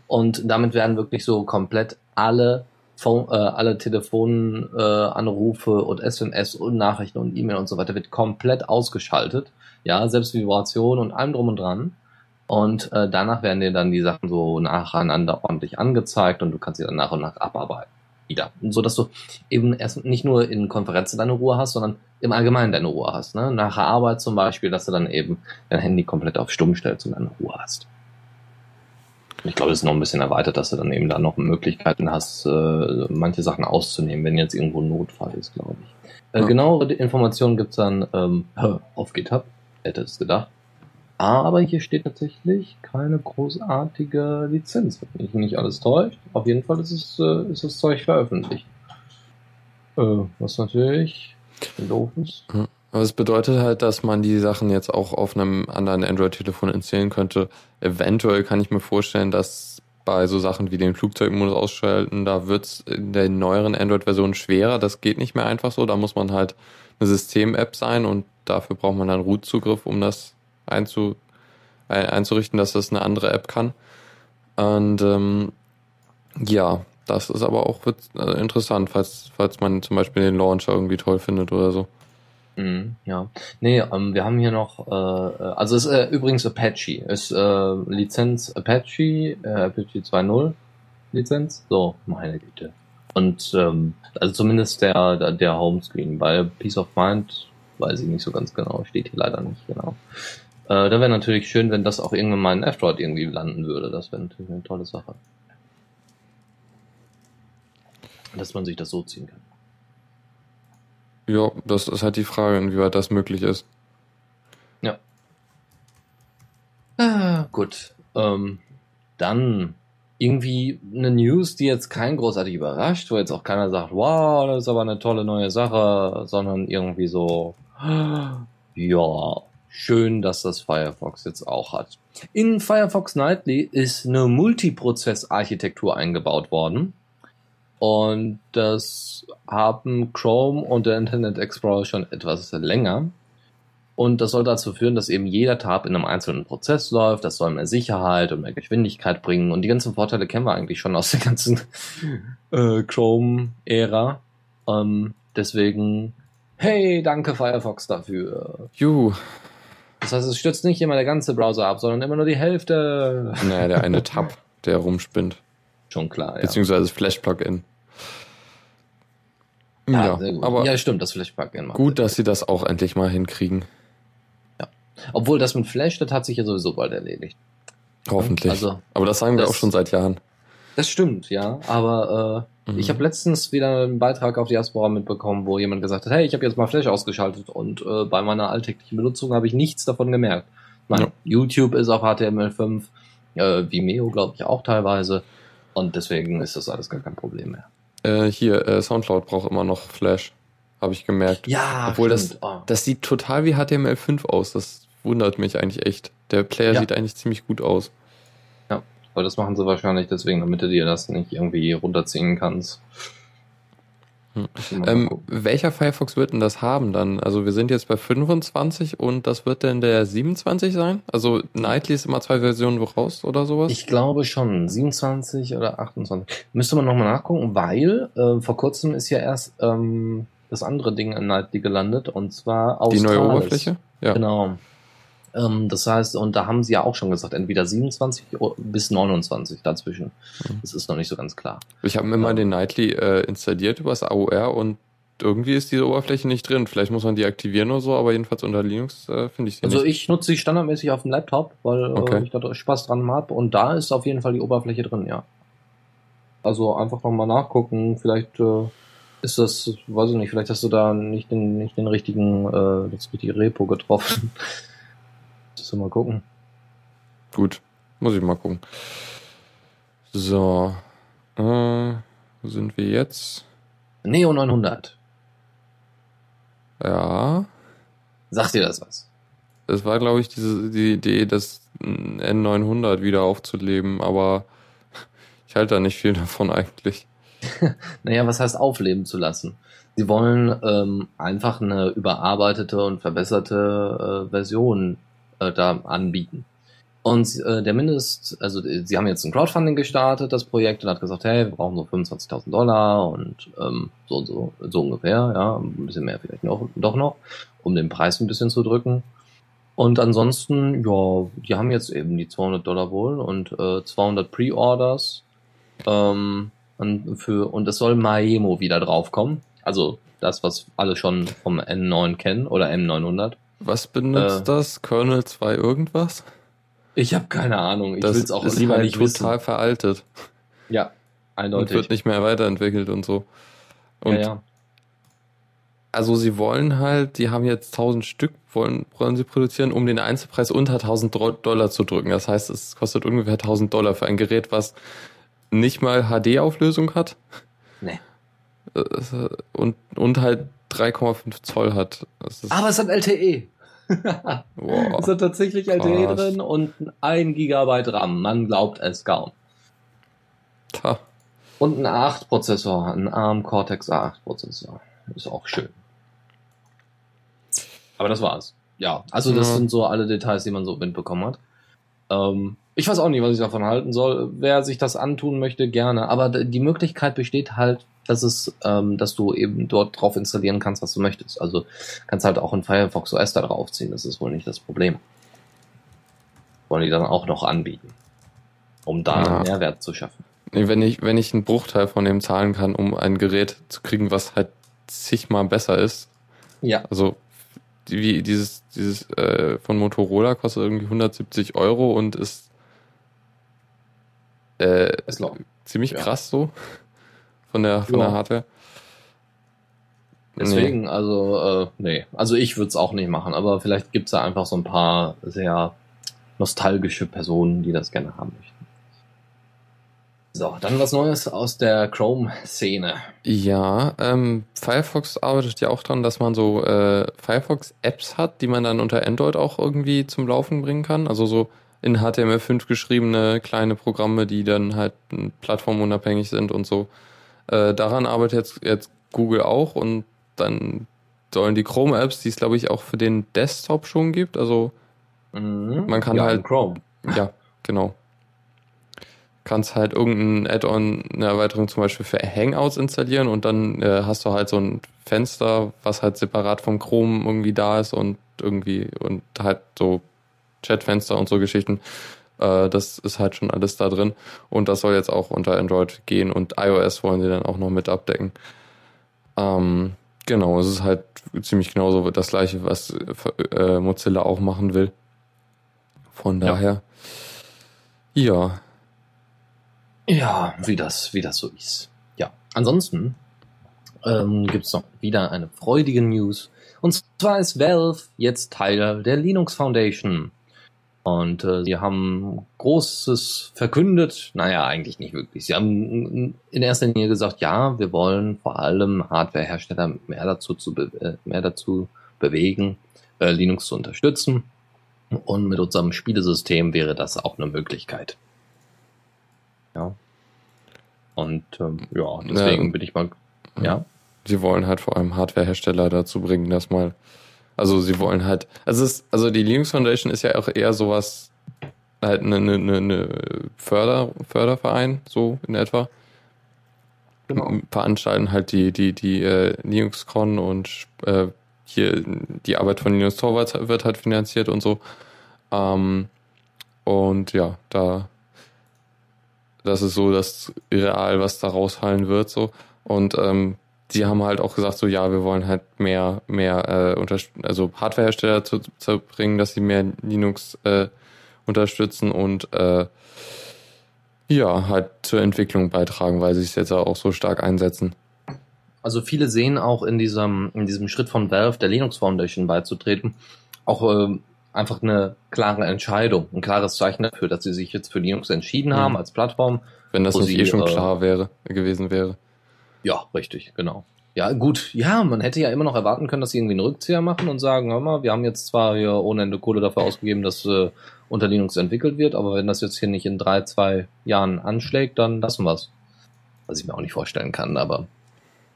und damit werden wirklich so komplett alle Phone, äh, alle Telefonanrufe äh, und SMS und Nachrichten und E-Mail und so weiter wird komplett ausgeschaltet. Ja, selbst Vibration und allem drum und dran. Und äh, danach werden dir dann die Sachen so nacheinander ordentlich angezeigt und du kannst sie dann nach und nach abarbeiten. Wieder. So dass du eben erst nicht nur in Konferenzen deine Ruhe hast, sondern im Allgemeinen deine Ruhe hast. Ne? Nach der Arbeit zum Beispiel, dass du dann eben dein Handy komplett auf Stumm stellst und deine Ruhe hast. Ich glaube, das ist noch ein bisschen erweitert, dass du dann eben da noch Möglichkeiten hast, äh, manche Sachen auszunehmen, wenn jetzt irgendwo ein Notfall ist, glaube ich. Äh, Ja. Genauere Informationen gibt's dann ähm, auf GitHub, hätte es gedacht. Aber hier steht tatsächlich keine großartige Lizenz, wenn mich nicht alles täuscht. Auf jeden Fall ist, es, äh, ist das Zeug veröffentlicht. Äh, was natürlich doof ist. Aber es bedeutet halt, dass man die Sachen jetzt auch auf einem anderen Android-Telefon installieren könnte. Eventuell kann ich mir vorstellen, dass bei so Sachen wie den Flugzeugmodus ausschalten, da wird's in der neueren Android-Version schwerer. Das geht nicht mehr einfach so. Da muss man halt eine System-App sein und dafür braucht man dann Root-Zugriff, um das einzu, ein, einzurichten, dass das eine andere App kann. Und ähm, ja, das ist aber auch äh, interessant, falls, falls man zum Beispiel den Launcher irgendwie toll findet oder so. Mhm, ja. Nee, ähm, wir haben hier noch, äh, äh, also es ist äh, übrigens Apache, ist äh, Lizenz Apache, äh, Apache 2.0 Lizenz. So, meine Güte. Und ähm, also zumindest der, der, der Homescreen, bei Peace of Mind weiß ich nicht so ganz genau, steht hier leider nicht genau. Äh, da wäre natürlich schön, wenn das auch irgendwann mal in F-Droid irgendwie landen würde. Das wäre natürlich eine tolle Sache. Dass man sich das so ziehen kann. Ja, das ist halt die Frage, inwieweit das möglich ist. Ah, gut. Ähm, dann irgendwie eine News, die jetzt kein großartig überrascht, wo jetzt auch keiner sagt, wow, das ist aber eine tolle neue Sache, sondern irgendwie so, (gasps) ja, schön, dass das Firefox jetzt auch hat. In Firefox Nightly ist eine Multiprozess-Architektur eingebaut worden. Und das haben Chrome und der Internet Explorer schon etwas länger. Und das soll dazu führen, dass eben jeder Tab in einem einzelnen Prozess läuft. Das soll mehr Sicherheit und mehr Geschwindigkeit bringen. Und die ganzen Vorteile kennen wir eigentlich schon aus der ganzen (laughs) äh, Chrome-Ära. Ähm, deswegen, hey, danke Firefox dafür. Juhu. Das heißt, es stürzt nicht immer der ganze Browser ab, sondern immer nur die Hälfte. Naja, der eine (laughs) Tab, der rumspinnt. Schon klar, ja. Beziehungsweise das Flash-Plugin. Ja, Ja, sehr gut. aber ja, stimmt, das Flash-Plugin macht gut, dass sie das auch endlich mal hinkriegen. Obwohl das mit Flash, das hat sich ja sowieso bald erledigt. Hoffentlich. Also, aber das sagen wir das- auch schon seit Jahren. Das stimmt, ja. Aber äh, Mhm. ich habe letztens wieder einen Beitrag auf Diaspora mitbekommen, wo jemand gesagt hat, hey, ich habe jetzt mal Flash ausgeschaltet und äh, bei meiner alltäglichen Benutzung habe ich nichts davon gemerkt. Mein Ja. YouTube ist auf HTML5, äh, Vimeo glaube ich auch teilweise. Und deswegen ist das alles gar kein Problem mehr. Äh, hier, äh, Soundcloud braucht immer noch Flash. Habe ich gemerkt. Ja, Obwohl das- stimmt. Oh. Das sieht total wie HTML5 aus. Das wundert mich eigentlich echt. Der Player Ja. sieht eigentlich ziemlich gut aus. Aber das machen sie wahrscheinlich deswegen, damit du dir das nicht irgendwie runterziehen kannst. Hm. Ähm, welcher Firefox wird denn das haben dann? Also wir sind jetzt bei 25 und das wird denn der 27 sein? Also Nightly ist immer zwei Versionen voraus oder sowas? Ich glaube schon, 27 oder 28. Müsste man nochmal nachgucken, weil äh, vor kurzem ist ja erst ähm, das andere Ding in Nightly gelandet und zwar Die neue. Oberfläche? Ja. Genau. Ähm, das heißt, und da haben sie ja auch schon gesagt, entweder 27 o- bis 29 dazwischen. Mhm. Das ist noch nicht so ganz klar. Ich habe mir mal den Nightly äh, installiert übers AOR und irgendwie ist diese Oberfläche nicht drin. Vielleicht muss man die aktivieren oder so, aber jedenfalls unter Linux äh, finde ich sie Also nicht. ich nutze sie standardmäßig auf dem Laptop, weil Okay. äh, ich da Spaß dran habe und da ist auf jeden Fall die Oberfläche drin, ja. Also einfach nochmal nachgucken, vielleicht äh, ist das, weiß ich nicht, vielleicht hast du da nicht den, nicht den richtigen, äh, das richtige Repo getroffen. Müssen wir mal gucken. Gut, muss ich mal gucken. So, äh, wo sind wir jetzt? Neo 900. Ja, Sagt dir das was? es war glaube ich diese die Idee, das N900 wieder aufzuleben, aber ich halte da nicht viel davon eigentlich. (laughs) Naja, was heißt aufleben zu lassen? Sie wollen ähm, einfach eine überarbeitete und verbesserte äh, Version äh, da anbieten. Und äh, der Mindest, also sie haben jetzt ein Crowdfunding gestartet, das Projekt, und hat gesagt, hey, wir brauchen so 25.000 Dollar und ähm, so und so, so ungefähr, ja, ein bisschen mehr vielleicht noch, doch noch, um den Preis ein bisschen zu drücken. Und ansonsten, ja, die haben jetzt eben die 200 Dollar wohl und äh, 200 Pre-Orders. Ähm, und, für, und es soll Maemo wieder draufkommen. Also das, was alle schon vom N9 kennen oder M900. Was benutzt Äh. das? Kernel 2 irgendwas? Ich habe keine Ahnung. Ich das will es auch ist lieber halt nicht total wissen. veraltet Ja, und eindeutig. wird nicht mehr weiterentwickelt und so. Und ja, ja. also sie wollen halt, die haben jetzt 1000 Stück, wollen, wollen sie produzieren, um den Einzelpreis unter 1000 Dro- Dollar zu drücken. Das heißt, es kostet ungefähr 1000 Dollar für ein Gerät, was nicht mal HD-Auflösung hat Nee. äh, und, und halt 3,5 Zoll hat. Aber es hat LTE. boah, es hat tatsächlich LTE krass. drin und ein Gigabyte RAM. Man glaubt es kaum. ta. Und ein A8-Prozessor, ein ARM Cortex A8-Prozessor. Ist auch schön. Aber das war's. Ja, also das Ja. sind so alle Details, die man so mitbekommen hat. Ähm, ich weiß auch nicht, was ich davon halten soll. Wer sich das antun möchte, gerne. Aber die Möglichkeit besteht halt, dass es, ähm, dass du eben dort drauf installieren kannst, was du möchtest. Also kannst halt auch in Firefox OS da draufziehen. Das ist wohl nicht das Problem. Wollen die dann auch noch anbieten, um da Ja. Mehrwert zu schaffen. Wenn ich, wenn ich einen Bruchteil von dem zahlen kann, um ein Gerät zu kriegen, was halt zigmal besser ist. Ja. Also wie dieses, dieses äh, von Motorola kostet irgendwie 170 Euro und ist äh, Ist ziemlich Ja. krass so von der von Ja. der Hardware. Deswegen, also, äh, nee. Also ich würde es auch nicht machen, aber vielleicht gibt's da einfach so ein paar sehr nostalgische Personen, die das gerne haben möchten. So, dann was Neues aus der Chrome-Szene. Ja, ähm, Firefox arbeitet ja auch daran, dass man so äh, Firefox-Apps hat, die man dann unter Android auch irgendwie zum Laufen bringen kann. Also so in HTML5 geschriebene kleine Programme, die dann halt plattformunabhängig sind und so. Äh, daran arbeitet jetzt, jetzt Google auch und dann sollen die Chrome-Apps, die es glaube ich auch für den Desktop schon gibt, also mhm. man kann ja, halt Chrome. Ja, genau kannst halt irgendein Add-on, eine Erweiterung zum Beispiel für Hangouts installieren und dann äh, hast du halt so ein Fenster, was halt separat vom Chrome irgendwie da ist und irgendwie und halt so Chatfenster und so Geschichten. Äh, das ist halt schon alles da drin und das soll jetzt auch unter Android gehen und iOS wollen sie dann auch noch mit abdecken. Ähm, genau, es ist halt ziemlich genauso das gleiche, was äh, Mozilla auch machen will. Von daher, ja. ja wie das, wie das so ist. Ja, ansonsten ähm, gibt noch wieder eine freudige News. Und zwar ist Valve jetzt Teil der Linux Foundation. Und äh, sie haben Großes verkündet. Naja, eigentlich nicht wirklich. Sie haben in erster Linie gesagt, ja, wir wollen vor allem Hardwarehersteller mehr dazu, zu äh, mehr dazu bewegen, äh, Linux zu unterstützen. Und mit unserem Spielesystem wäre das auch eine Möglichkeit. Ja. Und ähm, ja, deswegen ja. bin ich mal, ja. Sie wollen halt vor allem Hardwarehersteller dazu bringen, dass mal, also sie wollen halt, also es, also die Linux Foundation ist ja auch eher sowas, halt eine, eine, eine Förder, Förderverein, so in etwa. Genau. Veranstalten halt die, die, die äh, LinuxCon und äh, hier die Arbeit von Linux Torvalds wird halt finanziert und so. Ähm, und ja, da das ist so das Real, was da rausfallen wird, so. Und ähm, die haben halt auch gesagt, so ja, wir wollen halt mehr, mehr äh, also Hardwarehersteller zu, zu bringen, dass sie mehr Linux äh, unterstützen und äh, ja, halt zur Entwicklung beitragen, weil sie es jetzt auch so stark einsetzen. Also viele sehen auch in diesem, in diesem Schritt von Valve, der Linux Foundation beizutreten, auch äh, einfach eine klare Entscheidung, ein klares Zeichen dafür, dass sie sich jetzt für Linux entschieden haben mhm. als Plattform. Wenn das nicht sie, eh schon äh, klar wäre, gewesen wäre. Ja, richtig, genau. Ja, gut, ja, man hätte ja immer noch erwarten können, dass sie irgendwie einen Rückzieher machen und sagen, hör mal, wir haben jetzt zwar hier ohne Ende Kohle dafür ausgegeben, dass äh, unter Linux entwickelt wird, aber wenn das jetzt hier nicht in drei, zwei Jahren anschlägt, dann lassen wir's. Was ich mir auch nicht vorstellen kann, aber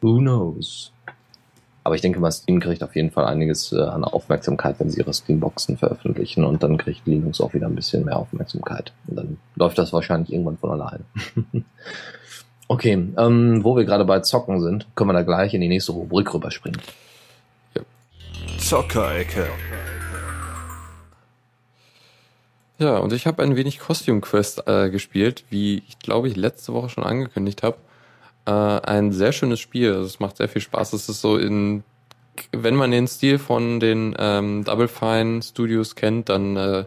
who knows? Aber ich denke mal, Steam kriegt auf jeden Fall einiges äh, an Aufmerksamkeit, wenn sie ihre Steamboxen veröffentlichen und dann kriegt Linux auch wieder ein bisschen mehr Aufmerksamkeit. Und dann läuft das wahrscheinlich irgendwann von allein. (laughs) okay, ähm, wo wir gerade bei Zocken sind, können wir da gleich in die nächste Rubrik rüberspringen. Ja. Zockerecke. Ja, und ich habe ein wenig Costume Quest äh, gespielt, wie ich glaube ich letzte Woche schon angekündigt habe. Äh, ein sehr schönes Spiel. Also es macht sehr viel Spaß. Es ist so in, wenn man den Stil von den ähm, Double Fine Studios kennt, dann äh,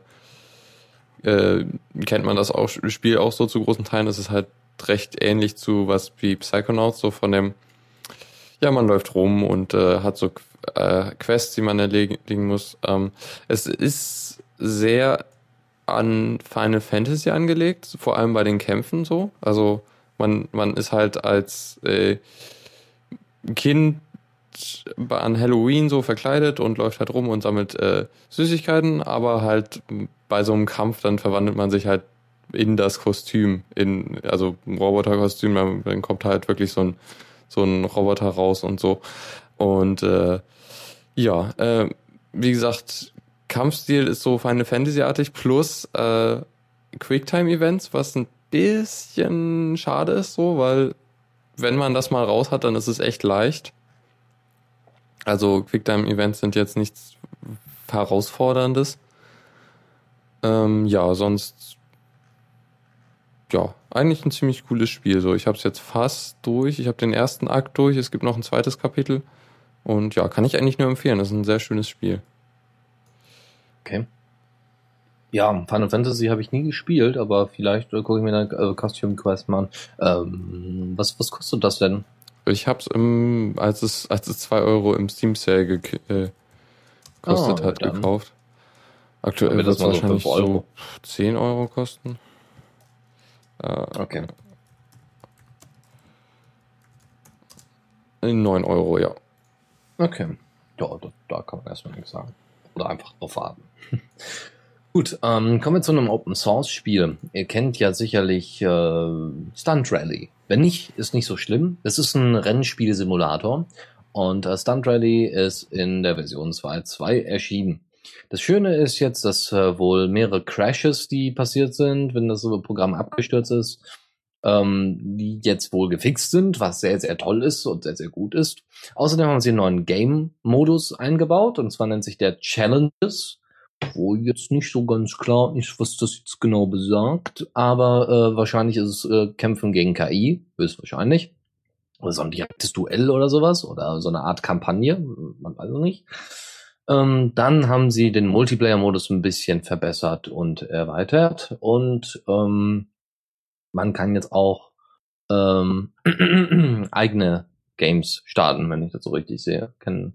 äh, kennt man das auch, Spiel auch so zu großen Teilen. Es ist halt recht ähnlich zu was wie Psychonauts, so von dem, ja, man läuft rum und äh, hat so äh, Quests, die man erledigen muss. Ähm, es ist sehr an Final Fantasy angelegt, vor allem bei den Kämpfen so. Also man, man ist halt als äh, Kind an Halloween so verkleidet und läuft halt rum und sammelt äh, Süßigkeiten, aber halt bei so einem Kampf dann verwandelt man sich halt in das Kostüm, in also ein Roboterkostüm, dann, dann kommt halt wirklich so ein so ein Roboter raus und so. Und äh, ja, äh, wie gesagt, Kampfstil ist so Final Fantasy-artig plus äh, Quicktime-Events, was ein bisschen schade ist so, weil wenn man das mal raus hat, dann ist es echt leicht. Also Quicktime-Events sind jetzt nichts herausforderndes. Ähm, ja, sonst ja, eigentlich ein ziemlich cooles Spiel. So, ich habe es jetzt fast durch. Ich habe den ersten Akt durch. Es gibt noch ein zweites Kapitel und ja, kann ich eigentlich nur empfehlen. Das ist ein sehr schönes Spiel. Okay. Ja, Final Fantasy habe ich nie gespielt, aber vielleicht äh, gucke ich mir dann äh, Costume Quest mal an. Ähm, was, was kostet das denn? Ich habe im, als es, als es zwei Euro im Steam Sale ge äh, gekostet oh, hat, dann. gekauft. Aktuell wird es wahrscheinlich 5 Euro. so 10 Euro kosten. Äh, Okay. 9 Euro, ja. Okay. Ja, da, da kann man erstmal nichts sagen. Oder einfach drauf warten. (laughs) Gut, ähm, kommen wir zu einem Open Source Spiel. Ihr kennt ja sicherlich äh, Stunt Rally. Wenn nicht, ist nicht so schlimm. Es ist ein Rennspielsimulator und äh, Stunt Rally ist in der Version 2.2 erschienen. Das Schöne ist jetzt, dass äh, wohl mehrere Crashes, die passiert sind, wenn das Programm abgestürzt ist, ähm, die jetzt wohl gefixt sind, was sehr, sehr toll ist und sehr, sehr gut ist. Außerdem haben sie einen neuen Game-Modus eingebaut, und zwar nennt sich der Challenges, wo jetzt nicht so ganz klar ist, was das jetzt genau besagt, aber äh, wahrscheinlich ist es äh, Kämpfen gegen KI, höchstwahrscheinlich. Oder so ein direktes Duell oder sowas, oder so eine Art Kampagne, man weiß es nicht. Ähm, dann haben sie den Multiplayer-Modus ein bisschen verbessert und erweitert und ähm, man kann jetzt auch ähm, (clears throat) eigene Games starten, wenn ich das so richtig sehe. Can,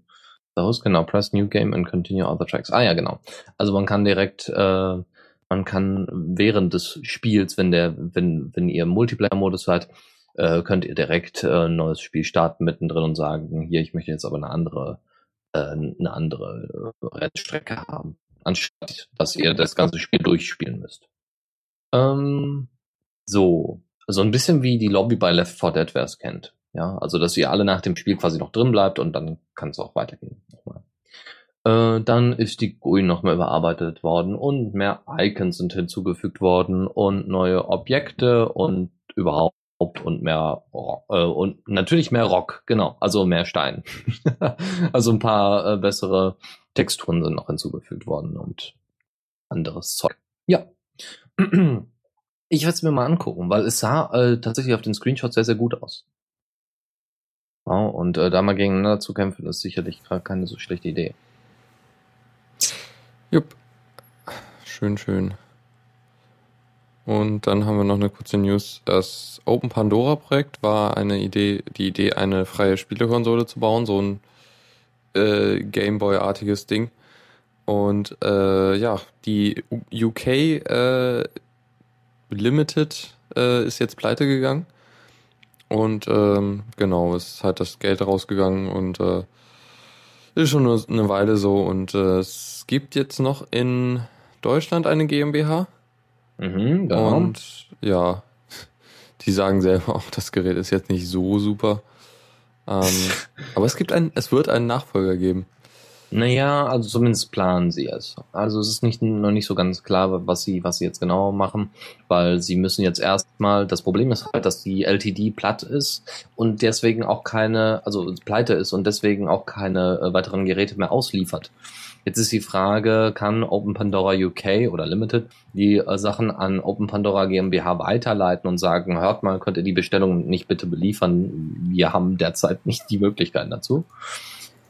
the host now press new game and continue other tracks. Ah ja, genau. Also man kann direkt, äh, man kann während des Spiels, wenn der, wenn, wenn ihr Multiplayer-Modus seid, äh, könnt ihr direkt äh, ein neues Spiel starten mittendrin und sagen, hier, ich möchte jetzt aber eine andere, eine andere äh, Rennstrecke haben, anstatt dass ihr das ganze Spiel durchspielen müsst. Ähm, so, so ein bisschen wie die Lobby bei Left 4 Dead, wer es kennt. Ja, also dass ihr alle nach dem Spiel quasi noch drin bleibt und dann kann es auch weitergehen. Nochmal. Äh, dann ist die GUI nochmal überarbeitet worden und mehr Icons sind hinzugefügt worden und neue Objekte und überhaupt und mehr Rock, äh, und natürlich mehr Rock, genau, also mehr Stein. (laughs) also ein paar äh, bessere Texturen sind noch hinzugefügt worden und anderes Zeug. Ja. (clears throat) Ich werde es mir mal angucken, weil es sah äh, tatsächlich auf den Screenshots sehr, sehr gut aus. Ja, und äh, da mal gegeneinander zu kämpfen, ist sicherlich keine so schlechte Idee. Jupp. Schön, schön. Und dann haben wir noch eine kurze News. Das Open Pandora Projekt war eine Idee, die Idee, eine freie Spielekonsole zu bauen, so ein äh, Gameboy-artiges Ding. Und äh, ja, die UK äh, Limited äh, ist jetzt pleite gegangen. Und ähm, genau, es ist halt das Geld rausgegangen und äh, ist schon eine, eine Weile so. Und äh, es gibt jetzt noch in Deutschland eine GmbH. Mhm, genau. Und ja, die sagen selber auch, das Gerät ist jetzt nicht so super. Ähm, (laughs) aber es gibt ein, es wird einen Nachfolger geben. Naja, also zumindest planen sie es. Also es ist nicht, noch nicht so ganz klar, was sie, was sie jetzt genau machen, weil sie müssen jetzt erstmal, das Problem ist halt, dass die LTD platt ist und deswegen auch keine, also pleite ist und deswegen auch keine äh, weiteren Geräte mehr ausliefert. Jetzt ist die Frage, kann Open Pandora UK oder Limited die äh, Sachen an Open Pandora GmbH weiterleiten und sagen, hört mal, könnt ihr die Bestellung nicht bitte beliefern? Wir haben derzeit (laughs) nicht die Möglichkeiten dazu.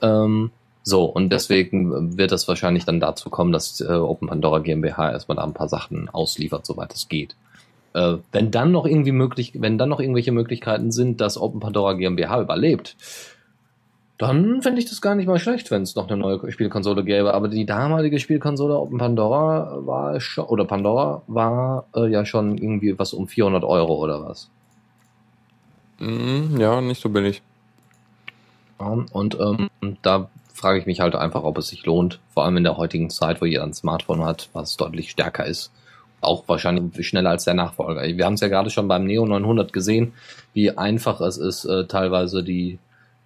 Ähm, so, und deswegen wird es wahrscheinlich dann dazu kommen, dass äh, Open Pandora GmbH erstmal da ein paar Sachen ausliefert, soweit es geht. Äh, wenn dann noch irgendwie möglich, wenn dann noch irgendwelche Möglichkeiten sind, dass Open Pandora GmbH überlebt, dann fände ich das gar nicht mal schlecht, wenn es noch eine neue Spielkonsole gäbe. Aber die damalige Spielkonsole Open Pandora war schon, oder Pandora war äh, ja schon irgendwie was um 400 Euro oder was. Mm, ja, nicht so billig. Und ähm, da frage ich mich halt einfach, ob es sich lohnt, vor allem in der heutigen Zeit, wo jeder ein Smartphone hat, was deutlich stärker ist. Auch wahrscheinlich schneller als der Nachfolger. Wir haben es ja gerade schon beim Neo 900 gesehen, wie einfach es ist, äh, teilweise die,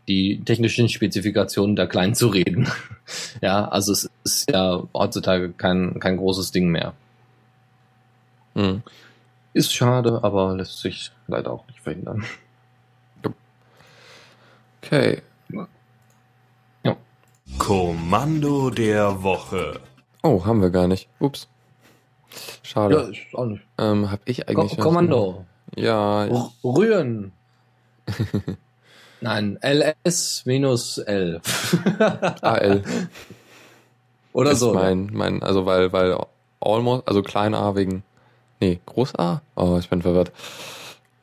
die technischen Spezifikationen der Kleinen zu reden. (laughs) ja, also es ist ja heutzutage kein, kein großes Ding mehr. Hm. Ist schade, aber lässt sich leider auch nicht verhindern. Okay. Kommando der Woche. Oh, haben wir gar nicht. Ups. Schade. Ja, ist auch nicht. Ähm, hab ich Ko eigentlich. was Kommando. Ja, ich, R- Rühren. (laughs) Nein, LS minus L. (laughs) AL Oder ist so. mein, mein, also weil, weil almost, also klein A wegen, nee, groß A? Oh, ich bin verwirrt.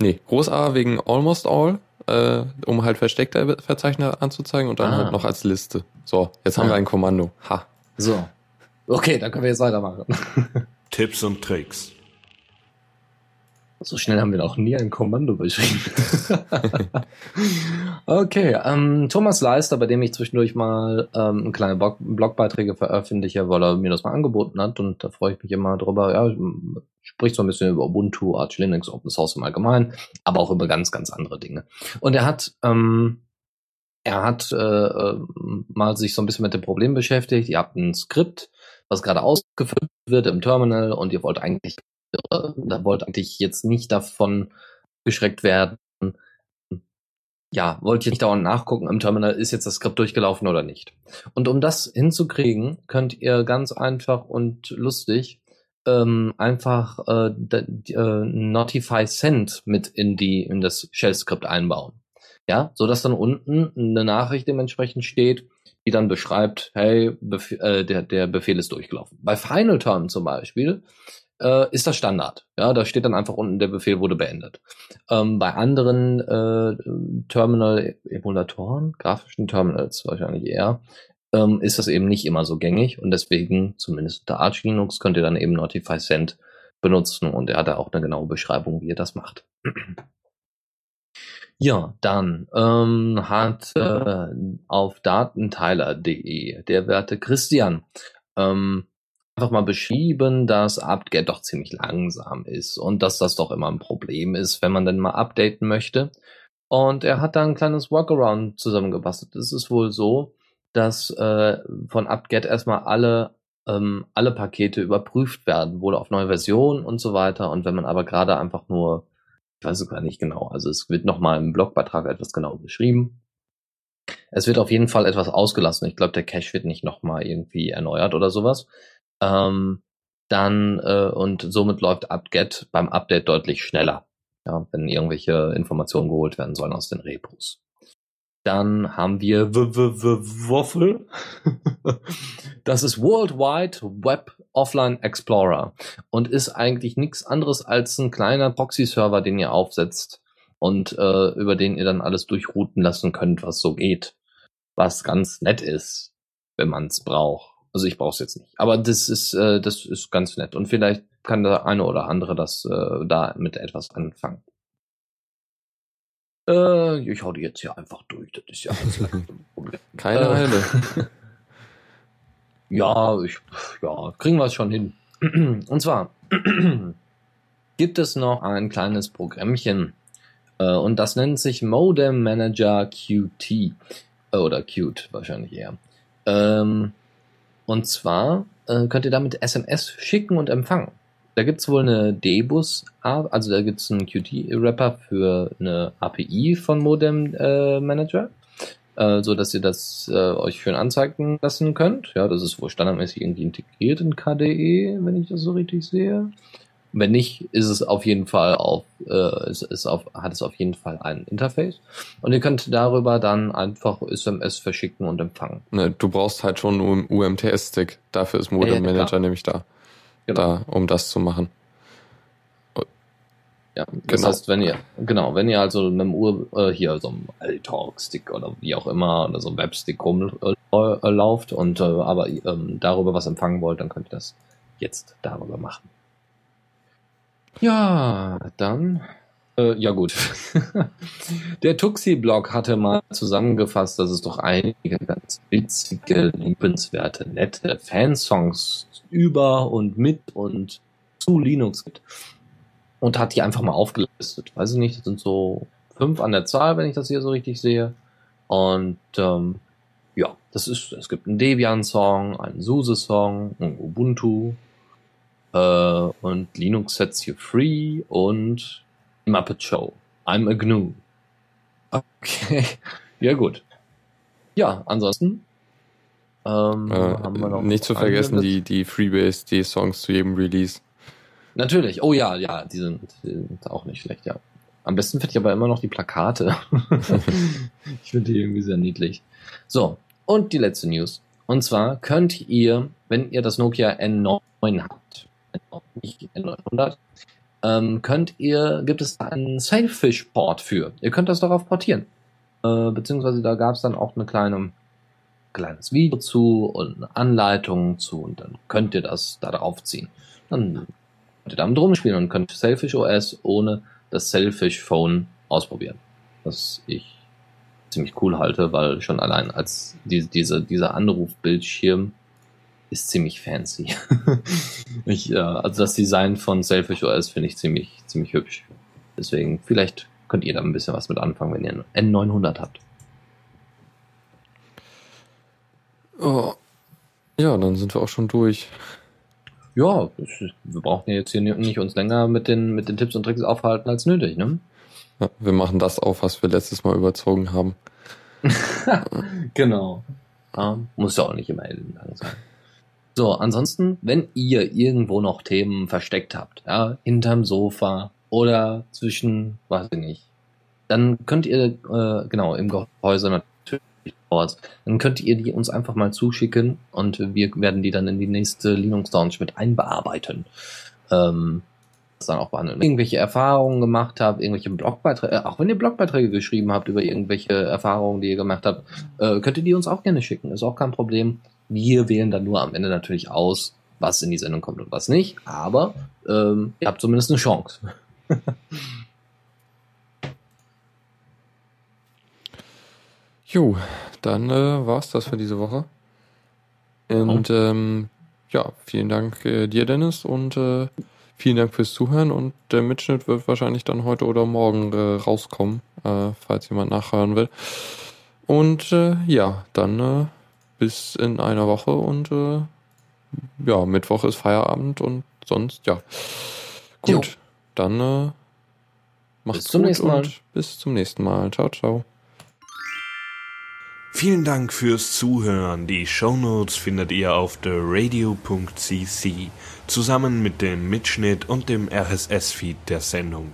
Nee, groß A wegen almost all, äh, um halt versteckte Verzeichner anzuzeigen und dann Ah. halt noch als Liste. So, jetzt haben Ah. wir ein Kommando. Ha. So. Okay, dann können wir jetzt weitermachen. Tipps und Tricks. So schnell haben wir noch nie ein Kommando beschrieben. (laughs) okay, ähm, Thomas Leister, bei dem ich zwischendurch mal ähm, kleine Blog Blogbeiträge veröffentliche, weil er mir das mal angeboten hat und da freue ich mich immer drüber. Ja, spricht so ein bisschen über Ubuntu, Arch Linux, Open Source im Allgemeinen, aber auch über ganz, ganz andere Dinge. Und er hat ähm, er hat äh, äh mal sich so ein bisschen mit dem Problem beschäftigt. Ihr habt ein Skript, was gerade ausgeführt wird im Terminal und ihr wollt eigentlich da wollte eigentlich jetzt nicht davon geschreckt werden. Ja, wollte ich nicht dauernd nachgucken im Terminal, ist jetzt das Skript durchgelaufen oder nicht. Und um das hinzukriegen, könnt ihr ganz einfach und lustig ähm, einfach äh, äh, Notify Send mit in die in das Shell-Skript einbauen. Ja, so dass dann unten eine Nachricht dementsprechend steht, die dann beschreibt, hey, Bef äh, der, der Befehl ist durchgelaufen. Bei Final Turn zum Beispiel äh, ist das Standard. Ja, da steht dann einfach unten, der Befehl wurde beendet. Ähm, bei anderen äh, Terminal-Emulatoren, grafischen Terminals wahrscheinlich eher, ähm, ist das eben nicht immer so gängig und deswegen, zumindest unter Arch Linux, könnt ihr dann eben Notify Send benutzen und er hat da auch eine genaue Beschreibung, wie ihr das macht. (clears throat) Ja, dann ähm, hat äh, auf datenteiler.de der werte Christian ähm, einfach mal beschrieben, dass apt-get doch ziemlich langsam ist und dass das doch immer ein Problem ist, wenn man dann mal updaten möchte. Und er hat da ein kleines Workaround zusammengebastelt. Es ist wohl so, dass äh, von apt-get erstmal alle ähm, alle Pakete überprüft werden, wohl auf neue Versionen und so weiter. Und wenn man aber gerade einfach nur, ich weiß es gar nicht genau, also es wird nochmal im Blogbeitrag etwas genau beschrieben. Es wird auf jeden Fall etwas ausgelassen. Ich glaube, der Cache wird nicht nochmal irgendwie erneuert oder sowas ähm, dann äh, und somit läuft apt-get beim Update deutlich schneller, ja, wenn irgendwelche Informationen geholt werden sollen aus den Repos. Dann haben wir w -w -w Waffle. (laughs) das ist World Wide Web Offline Explorer und ist eigentlich nichts anderes als ein kleiner Proxy-Server, den ihr aufsetzt und äh, über den ihr dann alles durchrouten lassen könnt, was so geht. Was ganz nett ist, wenn man es braucht. Also ich brauche es jetzt nicht. Aber das ist, äh, das ist ganz nett. Und vielleicht kann der eine oder andere das äh, da mit etwas anfangen. Äh, ich hau die jetzt hier einfach durch. Das ist ja (laughs) alles Problem. Keine äh, Eile. (laughs) ja, ich, ja, kriegen wir es schon hin. (clears throat) Und zwar (clears throat) gibt es noch ein kleines Programmchen. Äh, und das nennt sich Modem Manager QT. Äh, oder Qt wahrscheinlich eher. Ähm, und zwar äh, könnt ihr damit SMS schicken und empfangen. Da gibt's wohl eine D-Bus, also da gibt's einen Qt-Wrapper für eine API von Modem äh, Manager, äh, so dass ihr das äh, euch schön anzeigen lassen könnt. Ja, das ist wohl standardmäßig irgendwie integriert in KDE, wenn ich das so richtig sehe. Wenn nicht, ist es auf jeden Fall auf, äh, ist, ist auf, hat es auf jeden Fall ein Interface. Und ihr könnt darüber dann einfach SMS verschicken und empfangen. Ne, du brauchst halt schon einen UMTS-Stick. Dafür ist Modem ja, ja, Manager nämlich da. Genau. Da, um das zu machen. Ja, das genau. heißt, wenn ihr, genau, wenn ihr also einem Uhr, äh, hier so einem L-Talk-Stick oder wie auch immer, oder so einem Webstick rumlauft äh, und äh, aber ähm, darüber was empfangen wollt, dann könnt ihr das jetzt darüber machen. Ja, dann. Äh, ja gut. (laughs) Der Tuxi-Blog hatte mal zusammengefasst, dass es doch einige ganz witzige, liebenswerte, nette Fansongs über und mit und zu Linux gibt. Und hat die einfach mal aufgelistet. Weiß ich nicht, das sind so fünf an der Zahl, wenn ich das hier so richtig sehe. Und ähm, ja, das ist, es gibt einen Debian-Song, einen SUSE-Song, einen Ubuntu, äh, und Linux Sets You Free und Muppet Show. I'm a GNU. Okay. ja, gut. Ja, ansonsten. Ähm, äh, haben wir noch nicht zu vergessen, die, die FreeBSD-Songs zu jedem Release. Natürlich. Oh ja, ja, die sind, die sind auch nicht schlecht, ja. Am besten finde ich aber immer noch die Plakate. (laughs) ich finde die irgendwie sehr niedlich. So, und die letzte News. Und zwar könnt ihr, wenn ihr das Nokia N9 habt, nicht N900, ähm, könnt ihr, gibt es einen Sailfish-Port für. Ihr könnt das darauf portieren. Äh, beziehungsweise da gab es dann auch eine kleine kleines Video zu und eine Anleitung zu und dann könnt ihr das da drauf ziehen. Dann könnt ihr damit rumspielen und könnt Selfish OS ohne das Selfish Phone ausprobieren. Was ich ziemlich cool halte, weil schon allein als die, diese, dieser Anrufbildschirm ist ziemlich fancy. (laughs) ich, äh, also das Design von Selfish OS finde ich ziemlich, ziemlich hübsch. Deswegen, vielleicht könnt ihr da ein bisschen was mit anfangen, wenn ihr ein N900 habt. Oh. Ja, dann sind wir auch schon durch. Ja, wir brauchen jetzt hier nicht uns länger mit den, mit den Tipps und Tricks aufhalten als nötig, ne? Ja, wir machen das auf, was wir letztes Mal überzogen haben. (laughs) genau. Ja, muss ja auch nicht immer lang sein. So, ansonsten, wenn ihr irgendwo noch Themen versteckt habt, ja, hinterm Sofa oder zwischen, weiß ich nicht, dann könnt ihr, äh, genau, im Gehäuse natürlich dann könnt ihr die uns einfach mal zuschicken und wir werden die dann in die nächste Linux Launch mit einbearbeiten. Ähm, dann auch behandeln. Irgendwelche Erfahrungen gemacht habt, irgendwelche Blogbeiträge, auch wenn ihr Blogbeiträge geschrieben habt über irgendwelche Erfahrungen, die ihr gemacht habt, äh, könnt ihr die uns auch gerne schicken. Ist auch kein Problem. Wir wählen dann nur am Ende natürlich aus, was in die Sendung kommt und was nicht. Aber ähm, ihr habt zumindest eine Chance. (laughs) Jo, dann äh, war's das für diese Woche. Und oh. ähm, ja, vielen Dank äh, dir, Dennis, und äh, vielen Dank fürs Zuhören. Und der Mitschnitt wird wahrscheinlich dann heute oder morgen äh, rauskommen, äh, falls jemand nachhören will. Und äh, ja, dann bis in einer Woche und äh, ja, Mittwoch ist Feierabend und sonst, ja. Gut, jo. dann äh, macht's bis zum gut nächsten Mal. und bis zum nächsten Mal. Ciao, ciao. Vielen Dank fürs Zuhören. Die Shownotes findet ihr auf theradio.cc zusammen mit dem Mitschnitt und dem RSS-Feed der Sendung.